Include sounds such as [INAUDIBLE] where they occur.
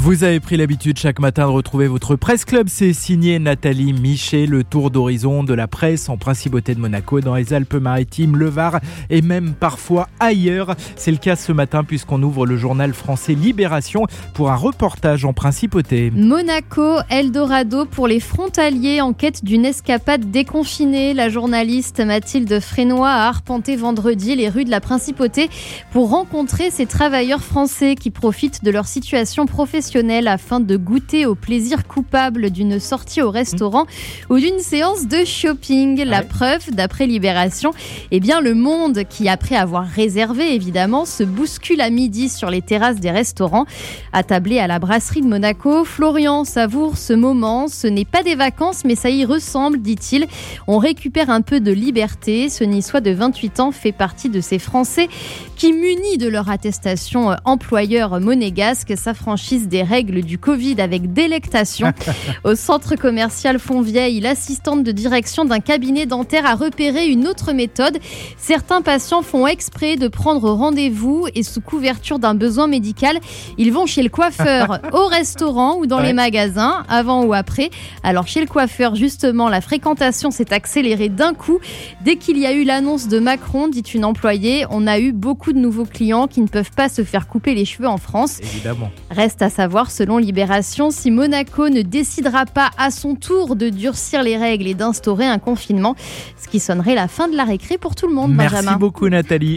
Vous avez pris l'habitude chaque matin de retrouver votre presse club. C'est signé Nathalie Michet, le tour d'horizon de la presse en principauté de Monaco, dans les Alpes-Maritimes, le Var et même parfois ailleurs. C'est le cas ce matin puisqu'on ouvre le journal français Libération pour un reportage en principauté. Monaco, Eldorado pour les frontaliers en quête d'une escapade déconfinée. La journaliste Mathilde Frénois a arpenté vendredi les rues de la principauté pour rencontrer ces travailleurs français qui profitent de leur situation professionnelle afin de goûter au plaisir coupable d'une sortie au restaurant ou d'une séance de shopping. La preuve, d'après Libération, eh bien le monde qui, après avoir réservé évidemment, se bouscule à midi sur les terrasses des restaurants. Attablé à la brasserie de Monaco, Florian savoure ce moment. Ce n'est pas des vacances, mais ça y ressemble, dit-il. On récupère un peu de liberté. Ce niçois de 28 ans fait partie de ces Français qui, munis de leur attestation employeur monégasque, s'affranchissent des règles du Covid avec délectation. [LAUGHS] Au centre commercial Fontvieille, l'assistante de direction d'un cabinet dentaire a repéré une autre méthode. Certains patients font exprès de prendre rendez-vous et sous couverture d'un besoin médical, ils vont chez le coiffeur, [LAUGHS] au restaurant ou dans les magasins, avant ou après. Alors chez le coiffeur, justement, la fréquentation s'est accélérée d'un coup. Dès qu'il y a eu l'annonce de Macron, dit une employée, on a eu beaucoup de nouveaux clients qui ne peuvent pas se faire couper les cheveux en France. Évidemment. Reste à savoir, selon Libération, si Monaco ne décidera pas à son tour de durcir les règles et d'instaurer un confinement, ce qui sonnerait la fin de la récré pour tout le monde, Merci Benjamin. beaucoup Nathalie.